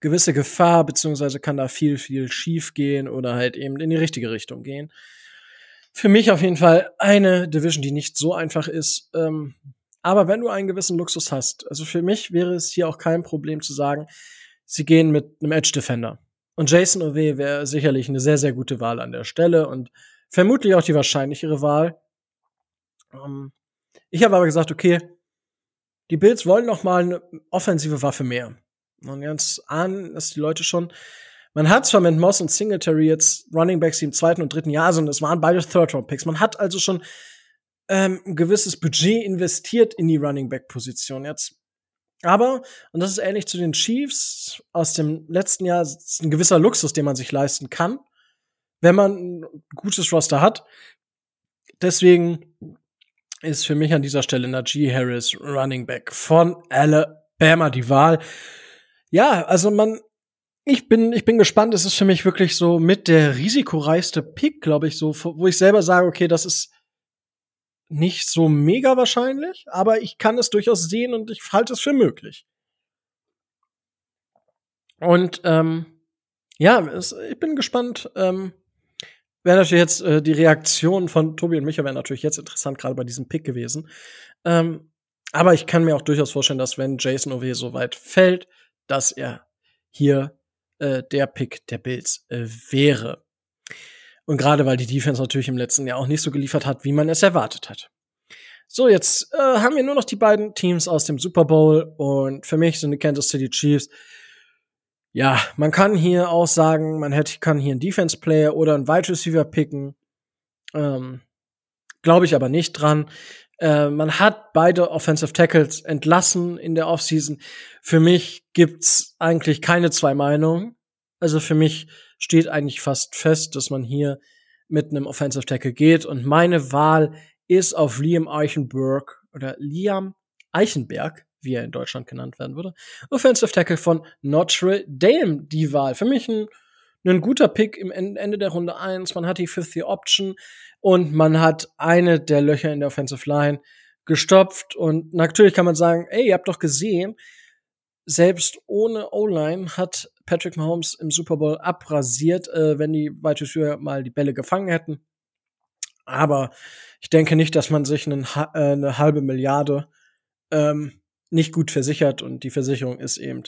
[SPEAKER 1] gewisse Gefahr, beziehungsweise kann da viel, viel schief gehen oder halt eben in die richtige Richtung gehen. Für mich auf jeden Fall eine Division, die nicht so einfach ist. Ähm, aber wenn du einen gewissen Luxus hast, also für mich wäre es hier auch kein Problem zu sagen, sie gehen mit einem Edge Defender. Und Jason Ove wäre sicherlich eine sehr, sehr gute Wahl an der Stelle und vermutlich auch die wahrscheinlichere Wahl. Ähm, ich habe aber gesagt, okay, die Bills wollen noch mal eine offensive Waffe mehr. Und ganz ahnen dass die Leute schon. Man hat zwar mit Moss und Singletary jetzt Running Backs, die im zweiten und dritten Jahr sind, es waren beide Third-Round-Picks. Man hat also schon ähm, ein gewisses Budget investiert in die Running Back-Position jetzt. Aber, und das ist ähnlich zu den Chiefs aus dem letzten Jahr, ist ein gewisser Luxus, den man sich leisten kann, wenn man ein gutes Roster hat. Deswegen ist für mich an dieser Stelle Najee Harris Running Back von Alabama die Wahl ja, also man, ich bin, ich bin gespannt. Es ist für mich wirklich so mit der risikoreichste Pick, glaube ich, so, wo ich selber sage, okay, das ist nicht so mega wahrscheinlich, aber ich kann es durchaus sehen und ich halte es für möglich. Und ähm, ja, es, ich bin gespannt. Ähm, wäre natürlich jetzt äh, die Reaktion von Tobi und Micha wäre natürlich jetzt interessant, gerade bei diesem Pick gewesen. Ähm, aber ich kann mir auch durchaus vorstellen, dass wenn Jason Ove so weit fällt, dass er hier äh, der Pick der Bills äh, wäre. Und gerade weil die Defense natürlich im letzten Jahr auch nicht so geliefert hat, wie man es erwartet hat. So, jetzt äh, haben wir nur noch die beiden Teams aus dem Super Bowl und für mich sind die Kansas City Chiefs. Ja, man kann hier auch sagen, man hätte, kann hier einen Defense Player oder einen Wide Receiver picken. Ähm, Glaube ich aber nicht dran. Äh, man hat beide Offensive Tackles entlassen in der Offseason. Für mich gibt's eigentlich keine zwei Meinungen. Also für mich steht eigentlich fast fest, dass man hier mit einem Offensive Tackle geht. Und meine Wahl ist auf Liam Eichenberg oder Liam Eichenberg, wie er in Deutschland genannt werden würde. Offensive Tackle von Notre Dame die Wahl. Für mich ein, ein guter Pick im Ende der Runde eins. Man hat die Fifth Year Option und man hat eine der Löcher in der Offensive Line gestopft. Und natürlich kann man sagen, ey, ihr habt doch gesehen, selbst ohne O-Line hat Patrick Mahomes im Super Bowl abrasiert, äh, wenn die Wide Receiver mal die Bälle gefangen hätten. Aber ich denke nicht, dass man sich einen, äh, eine halbe Milliarde ähm, nicht gut versichert und die Versicherung ist eben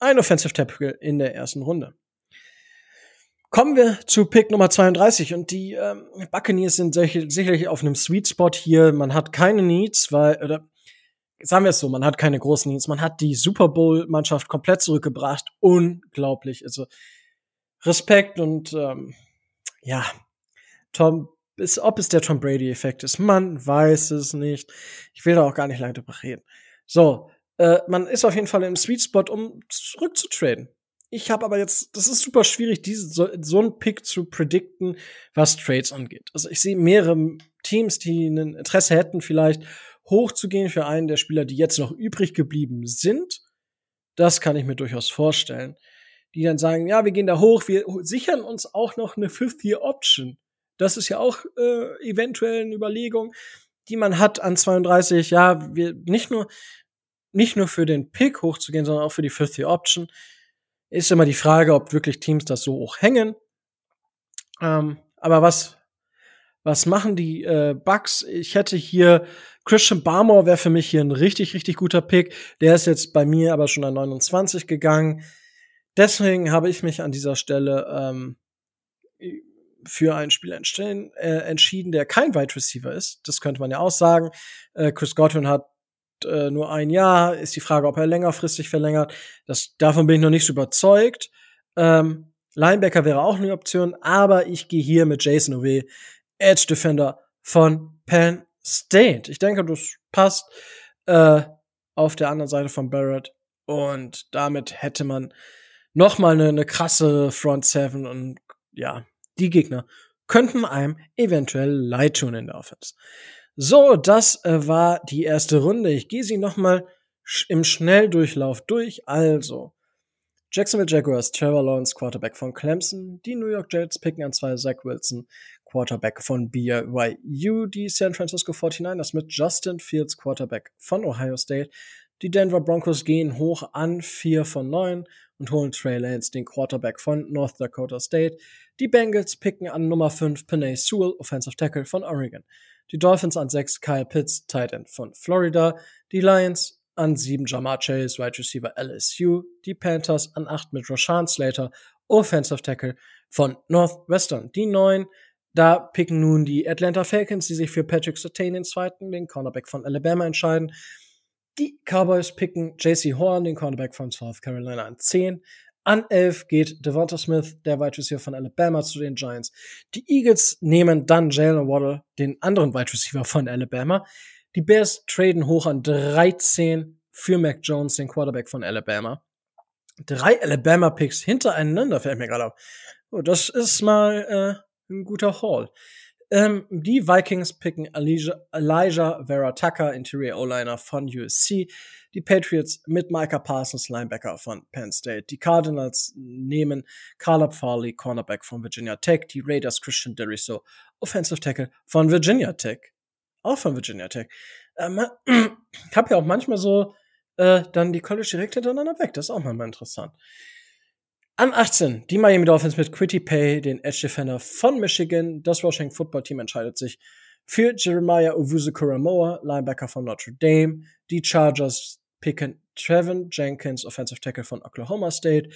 [SPEAKER 1] ein Offensive Tackle in der ersten Runde. Kommen wir zu Pick Nummer 32 und die ähm, Buccaneers sind sicherlich auf einem Sweet Spot hier. Man hat keine Needs, weil, oder sagen wir es so, man hat keine großen Needs. Man hat die Super Bowl-Mannschaft komplett zurückgebracht. Unglaublich. Also Respekt und ähm, ja, Tom, ist, ob es der Tom Brady-Effekt ist, man weiß es nicht. Ich will da auch gar nicht lange drüber reden. So, äh, man ist auf jeden Fall im Sweet Spot, um zurückzutraden. Ich habe aber jetzt, das ist super schwierig, diese, so, so einen Pick zu predikten, was Trades angeht. Also ich sehe mehrere Teams, die ein Interesse hätten, vielleicht hochzugehen für einen der Spieler, die jetzt noch übrig geblieben sind. Das kann ich mir durchaus vorstellen. Die dann sagen, ja, wir gehen da hoch, wir sichern uns auch noch eine Fifth-Year-Option. Das ist ja auch äh, eventuell eine Überlegung, die man hat an 32. Ja, wir nicht nur nicht nur für den Pick hochzugehen, sondern auch für die Fifth-Year-Option. Ist immer die Frage, ob wirklich Teams das so hoch hängen. Ähm, aber was, was machen die äh, Bugs? Ich hätte hier Christian Barmore wäre für mich hier ein richtig, richtig guter Pick. Der ist jetzt bei mir aber schon an 29 gegangen. Deswegen habe ich mich an dieser Stelle ähm, für einen Spieler entstehen, äh, entschieden, der kein Wide Receiver ist. Das könnte man ja auch sagen. Äh, Chris Godwin hat äh, nur ein Jahr. Ist die Frage, ob er längerfristig verlängert. Das, davon bin ich noch nicht so überzeugt. Ähm, Linebacker wäre auch eine Option, aber ich gehe hier mit Jason Ove, Edge Defender von Penn State. Ich denke, das passt äh, auf der anderen Seite von Barrett. Und damit hätte man nochmal eine, eine krasse Front Seven und ja, die Gegner könnten einem eventuell leid tun in der Offense. So, das äh, war die erste Runde. Ich gehe sie nochmal im Schnelldurchlauf durch. Also, Jacksonville Jaguars, Trevor Lawrence, Quarterback von Clemson. Die New York Jets picken an zwei Zach Wilson, Quarterback von BYU. Die San Francisco 49ers mit Justin Fields, Quarterback von Ohio State. Die Denver Broncos gehen hoch an 4 von 9 und holen Trey Lance, den Quarterback von North Dakota State. Die Bengals picken an Nummer 5 Panay Sewell, Offensive Tackle von Oregon. Die Dolphins an 6 Kyle Pitts, Tight End von Florida. Die Lions an 7 Jamar Chase, Wide Receiver LSU. Die Panthers an 8 mit Rashawn Slater, Offensive Tackle von Northwestern. Die 9 da picken nun die Atlanta Falcons, die sich für Patrick Sertain den zweiten, den Cornerback von Alabama, entscheiden. Die Cowboys picken JC Horn, den Cornerback von South Carolina, an 10. An 11 geht Devonta Smith, der Wide Receiver von Alabama, zu den Giants. Die Eagles nehmen dann Jalen Waddle, den anderen Wide Receiver von Alabama. Die Bears traden hoch an 13 für Mac Jones, den Quarterback von Alabama. Drei Alabama-Picks hintereinander, fällt mir gerade auf. Oh, das ist mal äh, ein guter Haul. Ähm, die Vikings picken Elijah, Elijah Vera Tucker, Interior O-Liner von USC. Die Patriots mit Micah Parsons, Linebacker von Penn State. Die Cardinals nehmen Caleb Farley, Cornerback von Virginia Tech. Die Raiders Christian Deriso, Offensive Tackle von Virginia Tech. Auch von Virginia Tech. Ähm, ich habe ja auch manchmal so äh, dann die College direkt hintereinander weg. Das ist auch mal interessant. An 18, die Miami Dolphins mit Quitty Pay, den Edge Defender von Michigan. Das Washington Football Team entscheidet sich für Jeremiah Owusu Kuramoa, Linebacker von Notre Dame. Die Chargers picken Trevin Jenkins, Offensive Tackle von Oklahoma State.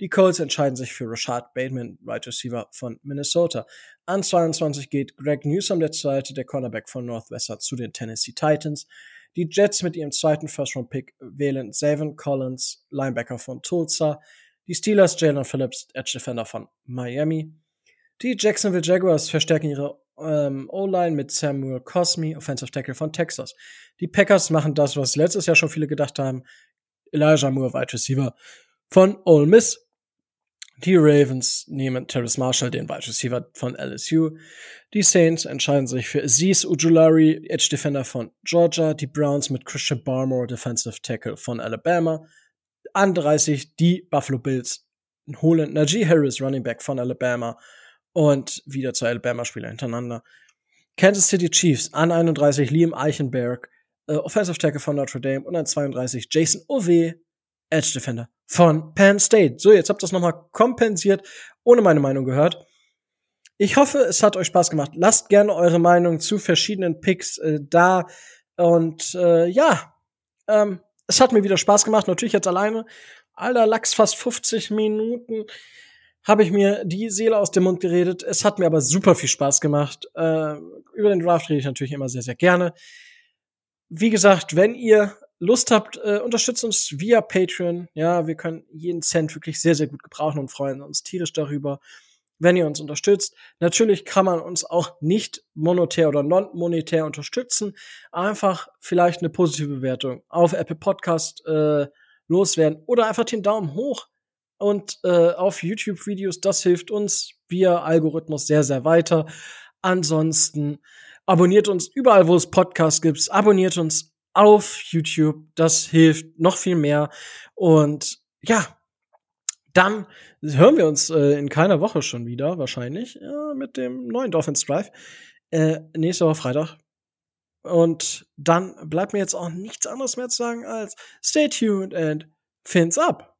[SPEAKER 1] Die Colts entscheiden sich für Rashad Bateman, Right Receiver von Minnesota. An 22 geht Greg Newsom, der zweite, der Cornerback von Northwestern, zu den Tennessee Titans. Die Jets mit ihrem zweiten First-Round-Pick wählen Savin Collins, Linebacker von Tulsa. Die Steelers Jalen Phillips, Edge Defender von Miami. Die Jacksonville Jaguars verstärken ihre ähm, O-Line mit Samuel Cosme, Offensive Tackle von Texas. Die Packers machen das, was letztes Jahr schon viele gedacht haben. Elijah Moore, Wide Receiver von Ole Miss. Die Ravens nehmen Terrace Marshall, den Wide Receiver von LSU. Die Saints entscheiden sich für Aziz Ujulari, Edge Defender von Georgia. Die Browns mit Christian Barmore, Defensive Tackle von Alabama an 30 die Buffalo Bills holen Najee Harris, Running Back von Alabama und wieder zwei Alabama-Spieler hintereinander. Kansas City Chiefs an 31 Liam Eichenberg, äh, Offensive Tackle von Notre Dame und an 32 Jason Ove, Edge Defender von Penn State. So, jetzt habt ihr das nochmal kompensiert, ohne meine Meinung gehört. Ich hoffe, es hat euch Spaß gemacht. Lasst gerne eure Meinung zu verschiedenen Picks äh, da. Und äh, ja, ähm, es hat mir wieder Spaß gemacht, natürlich jetzt alleine. Alter Lachs, fast 50 Minuten habe ich mir die Seele aus dem Mund geredet. Es hat mir aber super viel Spaß gemacht. Äh, über den Draft rede ich natürlich immer sehr, sehr gerne. Wie gesagt, wenn ihr Lust habt, äh, unterstützt uns via Patreon. Ja, wir können jeden Cent wirklich sehr, sehr gut gebrauchen und freuen uns tierisch darüber wenn ihr uns unterstützt. Natürlich kann man uns auch nicht monetär oder non-monetär unterstützen. Einfach vielleicht eine positive Bewertung auf Apple Podcast äh, loswerden oder einfach den Daumen hoch und äh, auf YouTube-Videos. Das hilft uns via Algorithmus sehr, sehr weiter. Ansonsten abonniert uns überall, wo es Podcasts gibt. Abonniert uns auf YouTube. Das hilft noch viel mehr. Und ja, dann hören wir uns äh, in keiner Woche schon wieder, wahrscheinlich, ja, mit dem neuen Dolphins Drive. Äh, nächste Woche Freitag. Und dann bleibt mir jetzt auch nichts anderes mehr zu sagen als stay tuned and fins up.